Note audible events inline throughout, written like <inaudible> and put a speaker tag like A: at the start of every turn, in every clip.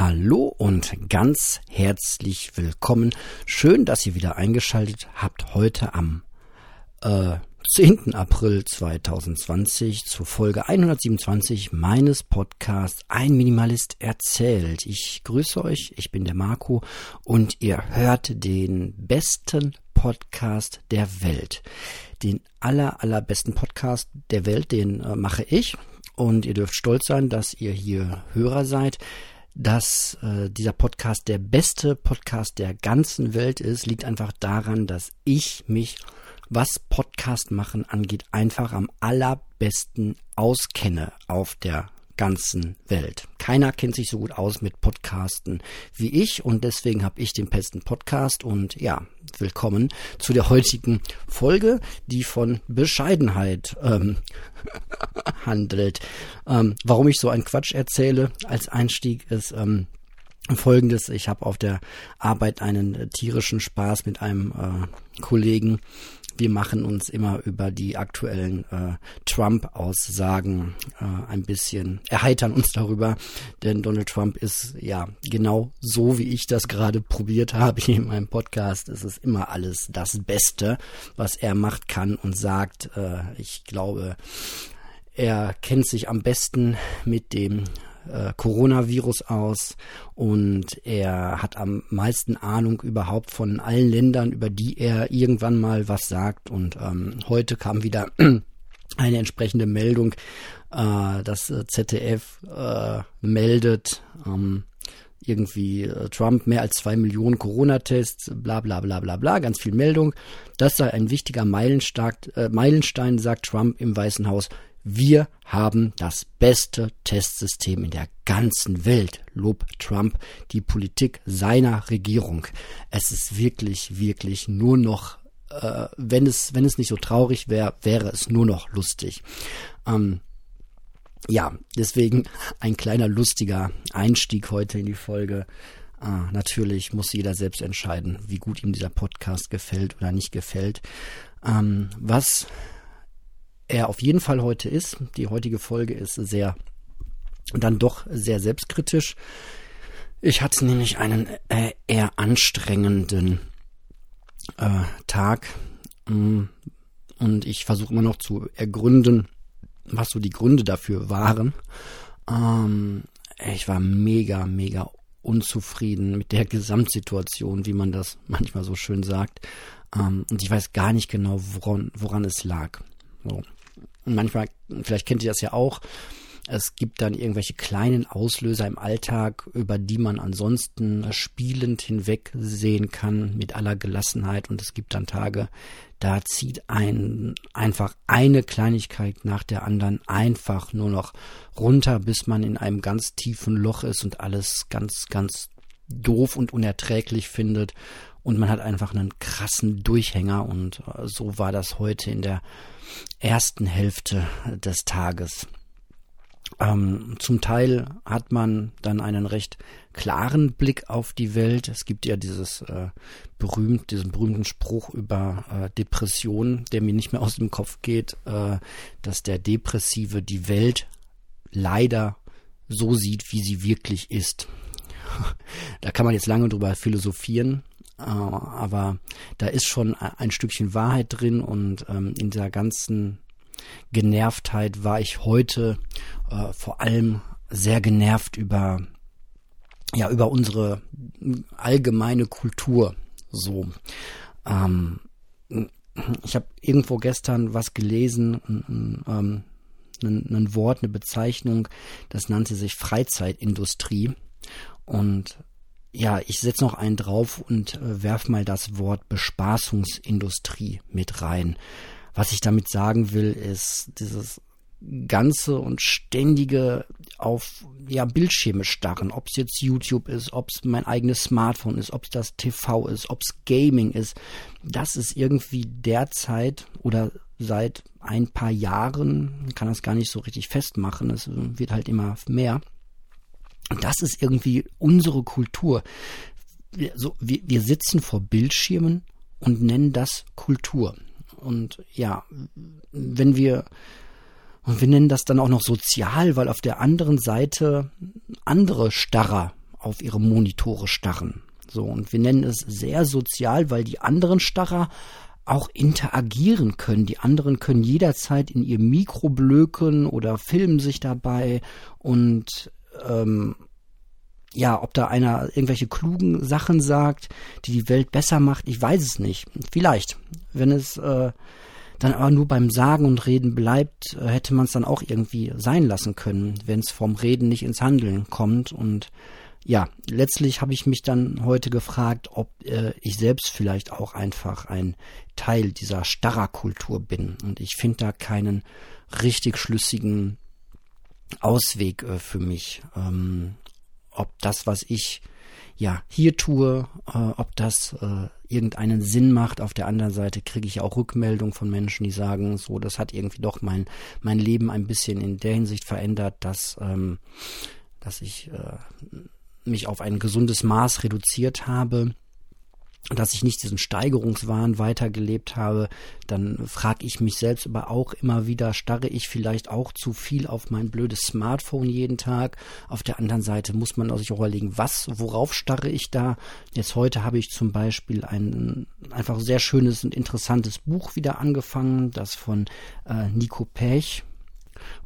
A: Hallo und ganz herzlich willkommen. Schön, dass ihr wieder eingeschaltet habt heute am äh, 10. April 2020 zur Folge 127 meines Podcasts Ein Minimalist erzählt. Ich grüße euch, ich bin der Marco und ihr hört den besten Podcast der Welt. Den aller, allerbesten Podcast der Welt, den äh, mache ich. Und ihr dürft stolz sein, dass ihr hier Hörer seid dass äh, dieser Podcast der beste Podcast der ganzen Welt ist, liegt einfach daran, dass ich mich, was Podcast machen angeht, einfach am allerbesten auskenne auf der ganzen Welt. Keiner kennt sich so gut aus mit Podcasten wie ich und deswegen habe ich den besten Podcast und ja, willkommen zu der heutigen Folge, die von Bescheidenheit ähm, <laughs> handelt. Ähm, warum ich so einen Quatsch erzähle als Einstieg ist ähm, folgendes. Ich habe auf der Arbeit einen tierischen Spaß mit einem äh, Kollegen wir machen uns immer über die aktuellen äh, Trump-Aussagen äh, ein bisschen, erheitern uns darüber, denn Donald Trump ist ja genau so, wie ich das gerade probiert habe hier in meinem Podcast. Es ist immer alles das Beste, was er macht, kann und sagt. Äh, ich glaube, er kennt sich am besten mit dem äh, Coronavirus aus und er hat am meisten Ahnung überhaupt von allen Ländern, über die er irgendwann mal was sagt. Und ähm, heute kam wieder <clears throat> eine entsprechende Meldung, äh, das äh, ZDF äh, meldet, ähm, irgendwie äh, Trump mehr als zwei Millionen Corona-Tests, bla bla bla bla bla, ganz viel Meldung. Das sei ein wichtiger Meilenstein, äh, Meilenstein, sagt Trump im Weißen Haus. Wir haben das beste Testsystem in der ganzen Welt, Lob Trump die Politik seiner Regierung. Es ist wirklich, wirklich nur noch, äh, wenn es, wenn es nicht so traurig wäre, wäre es nur noch lustig. Ähm, ja, deswegen ein kleiner lustiger Einstieg heute in die Folge. Ah, natürlich muss jeder selbst entscheiden, wie gut ihm dieser Podcast gefällt oder nicht gefällt. Ähm, was er auf jeden Fall heute ist. Die heutige Folge ist sehr, dann doch sehr selbstkritisch. Ich hatte nämlich einen äh, eher anstrengenden äh, Tag mm, und ich versuche immer noch zu ergründen, was so die Gründe dafür waren. Ähm, ich war mega, mega unzufrieden mit der Gesamtsituation, wie man das manchmal so schön sagt. Ähm, und ich weiß gar nicht genau, woran, woran es lag. So. Und manchmal, vielleicht kennt ihr das ja auch, es gibt dann irgendwelche kleinen Auslöser im Alltag, über die man ansonsten spielend hinwegsehen kann mit aller Gelassenheit. Und es gibt dann Tage, da zieht ein einfach eine Kleinigkeit nach der anderen einfach nur noch runter, bis man in einem ganz tiefen Loch ist und alles ganz, ganz doof und unerträglich findet. Und man hat einfach einen krassen Durchhänger. Und äh, so war das heute in der ersten Hälfte des Tages. Ähm, zum Teil hat man dann einen recht klaren Blick auf die Welt. Es gibt ja dieses äh, berühmt, diesen berühmten Spruch über äh, Depression, der mir nicht mehr aus dem Kopf geht, äh, dass der Depressive die Welt leider so sieht, wie sie wirklich ist. <laughs> da kann man jetzt lange drüber philosophieren. Äh, aber da ist schon ein Stückchen Wahrheit drin und ähm, in dieser ganzen Genervtheit war ich heute äh, vor allem sehr genervt über ja über unsere allgemeine Kultur. So ähm, ich habe irgendwo gestern was gelesen ähm, ein, ein Wort eine Bezeichnung das nannte sich Freizeitindustrie. Und ja, ich setze noch einen drauf und äh, werf mal das Wort Bespaßungsindustrie mit rein. Was ich damit sagen will, ist dieses ganze und ständige auf ja Bildschirme starren, ob es jetzt YouTube ist, ob es mein eigenes Smartphone ist, ob es das TV ist, ob es Gaming ist, das ist irgendwie derzeit oder seit ein paar Jahren, kann das gar nicht so richtig festmachen, es wird halt immer mehr und das ist irgendwie unsere Kultur. Wir, so, wir, wir sitzen vor Bildschirmen und nennen das Kultur. Und ja, wenn wir, und wir nennen das dann auch noch sozial, weil auf der anderen Seite andere Starrer auf ihre Monitore starren. So, und wir nennen es sehr sozial, weil die anderen Starrer auch interagieren können. Die anderen können jederzeit in ihr Mikro blöken oder filmen sich dabei und ähm, ja, ob da einer irgendwelche klugen Sachen sagt, die die Welt besser macht, ich weiß es nicht. Vielleicht. Wenn es äh, dann aber nur beim Sagen und Reden bleibt, äh, hätte man es dann auch irgendwie sein lassen können, wenn es vom Reden nicht ins Handeln kommt. Und ja, letztlich habe ich mich dann heute gefragt, ob äh, ich selbst vielleicht auch einfach ein Teil dieser Starrer-Kultur bin. Und ich finde da keinen richtig schlüssigen Ausweg äh, für mich. Ähm, ob das, was ich ja hier tue, äh, ob das äh, irgendeinen Sinn macht. Auf der anderen Seite kriege ich auch Rückmeldungen von Menschen, die sagen, so, das hat irgendwie doch mein, mein Leben ein bisschen in der Hinsicht verändert, dass, ähm, dass ich äh, mich auf ein gesundes Maß reduziert habe dass ich nicht diesen Steigerungswahn weitergelebt habe, dann frage ich mich selbst aber auch immer wieder, starre ich vielleicht auch zu viel auf mein blödes Smartphone jeden Tag? Auf der anderen Seite muss man sich auch überlegen, was, worauf starre ich da? Jetzt heute habe ich zum Beispiel ein einfach sehr schönes und interessantes Buch wieder angefangen, das von äh, Nico Pech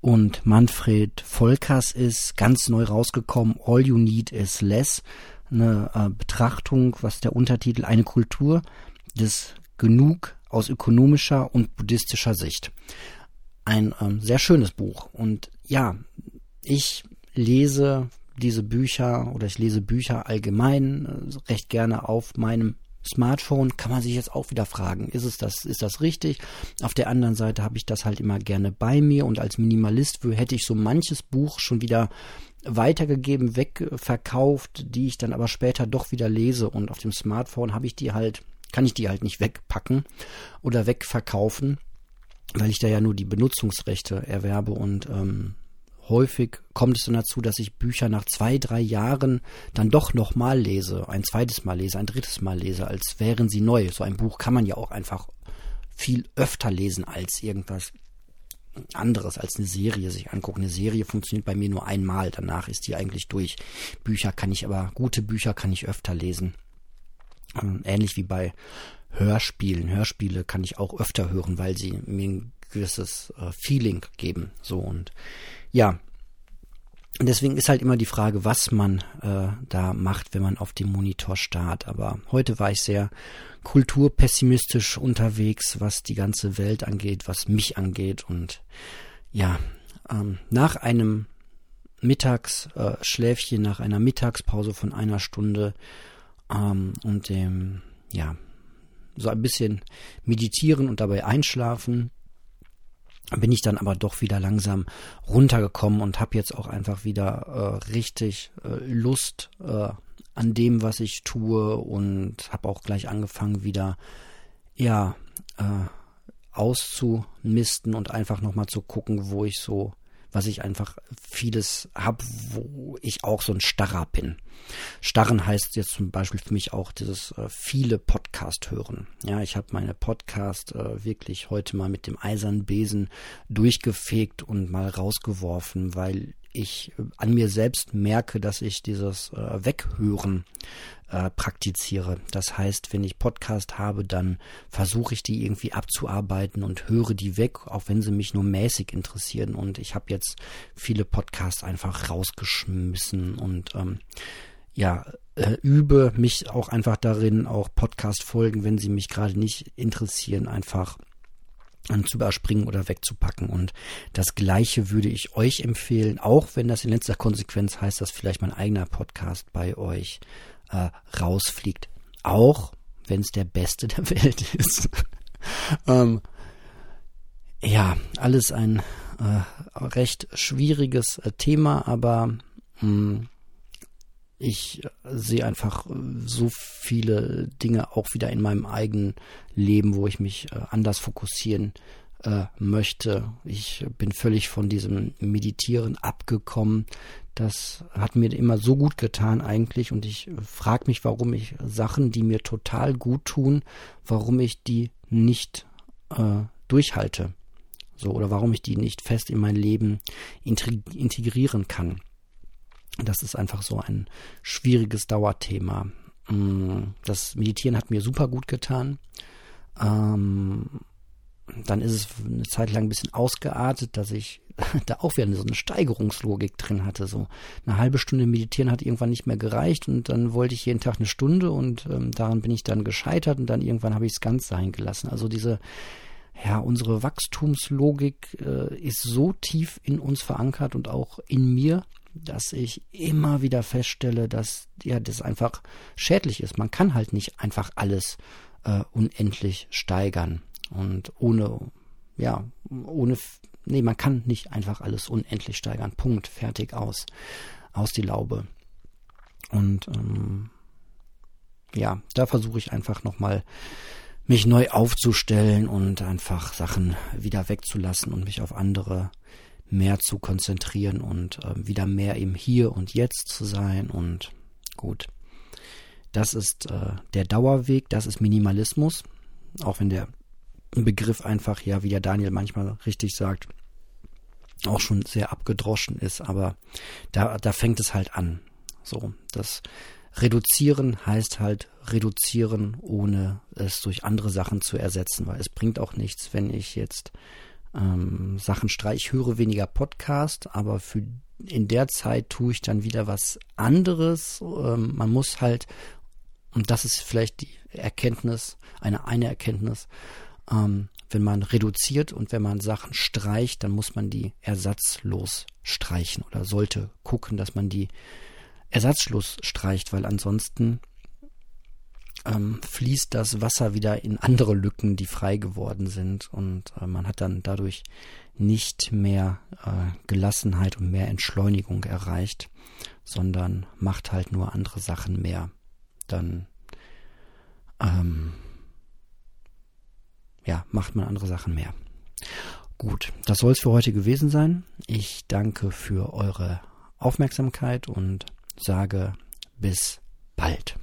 A: und Manfred Volkers ist, ganz neu rausgekommen, All You Need Is Less eine äh, Betrachtung, was der Untertitel eine Kultur des Genug aus ökonomischer und buddhistischer Sicht. Ein ähm, sehr schönes Buch. Und ja, ich lese diese Bücher oder ich lese Bücher allgemein äh, recht gerne auf meinem Smartphone kann man sich jetzt auch wieder fragen, ist es das, ist das richtig? Auf der anderen Seite habe ich das halt immer gerne bei mir und als Minimalist hätte ich so manches Buch schon wieder weitergegeben, wegverkauft, die ich dann aber später doch wieder lese und auf dem Smartphone habe ich die halt, kann ich die halt nicht wegpacken oder wegverkaufen, weil ich da ja nur die Benutzungsrechte erwerbe und ähm, häufig kommt es dann dazu, dass ich Bücher nach zwei, drei Jahren dann doch nochmal lese, ein zweites Mal lese, ein drittes Mal lese, als wären sie neu. So ein Buch kann man ja auch einfach viel öfter lesen als irgendwas anderes als eine Serie sich angucken. Eine Serie funktioniert bei mir nur einmal, danach ist die eigentlich durch. Bücher kann ich aber, gute Bücher kann ich öfter lesen. Ähm, ähnlich wie bei Hörspielen. Hörspiele kann ich auch öfter hören, weil sie mir ein gewisses äh, Feeling geben. So und ja, deswegen ist halt immer die Frage, was man äh, da macht, wenn man auf dem Monitor starrt. Aber heute war ich sehr kulturpessimistisch unterwegs, was die ganze Welt angeht, was mich angeht. Und ja, ähm, nach einem Mittagsschläfchen, äh, nach einer Mittagspause von einer Stunde ähm, und dem, ja, so ein bisschen meditieren und dabei einschlafen, bin ich dann aber doch wieder langsam runtergekommen und habe jetzt auch einfach wieder äh, richtig äh, Lust äh, an dem, was ich tue und habe auch gleich angefangen wieder ja äh, auszumisten und einfach nochmal zu gucken, wo ich so was ich einfach vieles habe, wo ich auch so ein Starrer bin. Starren heißt jetzt zum Beispiel für mich auch dieses äh, viele Podcast hören. Ja, ich habe meine Podcast äh, wirklich heute mal mit dem eisernen Besen durchgefegt und mal rausgeworfen, weil ich äh, an mir selbst merke, dass ich dieses äh, Weghören äh, praktiziere. Das heißt, wenn ich Podcast habe, dann versuche ich die irgendwie abzuarbeiten und höre die weg, auch wenn sie mich nur mäßig interessieren. Und ich habe jetzt viele Podcasts einfach rausgeschmissen und ähm, ja, äh, übe mich auch einfach darin, auch Podcast-Folgen, wenn sie mich gerade nicht interessieren, einfach zu überspringen oder wegzupacken. Und das Gleiche würde ich euch empfehlen, auch wenn das in letzter Konsequenz heißt, dass vielleicht mein eigener Podcast bei euch äh, rausfliegt. Auch wenn es der beste der <laughs> Welt ist. ähm, ja, alles ein äh, recht schwieriges äh, Thema, aber mh, hm, ich sehe einfach äh, so viele Dinge auch wieder in meinem eigenen Leben, wo ich mich äh, anders fokussieren äh, möchte. Ich bin völlig von diesem Meditieren abgekommen. Das hat mir immer so gut getan eigentlich und ich frage mich, warum ich Sachen, die mir total gut tun, warum ich die nicht äh, durchhalte. So, oder warum ich die nicht fest in mein Leben integrieren kann. Das ist einfach so ein schwieriges Dauerthema. Mm, das Meditieren hat mir super gut getan. Ähm, dann ist es eine Zeit lang ein bisschen ausgeartet, dass ich <laughs> da auch wieder so eine Steigerungslogik drin hatte. So eine halbe Stunde meditieren hat irgendwann nicht mehr gereicht und dann wollte ich jeden Tag eine Stunde und ähm, daran bin ich dann gescheitert und dann irgendwann habe ich es ganz sein gelassen. Also diese, ja, unsere Wachstumslogik äh, ist so tief in uns verankert und auch in mir, dass ich immer wieder feststelle, dass ja das einfach schädlich ist. Man kann halt nicht einfach alles äh, unendlich steigern und ohne ja ohne nee man kann nicht einfach alles unendlich steigern. Punkt fertig aus aus die Laube und ähm, ja da versuche ich einfach noch mal mich neu aufzustellen und einfach Sachen wieder wegzulassen und mich auf andere mehr zu konzentrieren und äh, wieder mehr im Hier und Jetzt zu sein. Und gut, das ist äh, der Dauerweg, das ist Minimalismus, auch wenn der Begriff einfach, ja, wie der Daniel manchmal richtig sagt, auch schon sehr abgedroschen ist, aber da, da fängt es halt an. So, das Reduzieren heißt halt reduzieren, ohne es durch andere Sachen zu ersetzen, weil es bringt auch nichts, wenn ich jetzt ähm, Sachen streiche. Ich höre weniger Podcast, aber für in der Zeit tue ich dann wieder was anderes. Ähm, man muss halt, und das ist vielleicht die Erkenntnis, eine eine Erkenntnis, ähm, wenn man reduziert und wenn man Sachen streicht, dann muss man die ersatzlos streichen oder sollte gucken, dass man die ersatzlos streicht, weil ansonsten ähm, fließt das Wasser wieder in andere Lücken, die frei geworden sind. Und äh, man hat dann dadurch nicht mehr äh, Gelassenheit und mehr Entschleunigung erreicht, sondern macht halt nur andere Sachen mehr. Dann ähm, ja, macht man andere Sachen mehr. Gut, das soll es für heute gewesen sein. Ich danke für eure Aufmerksamkeit und sage bis bald.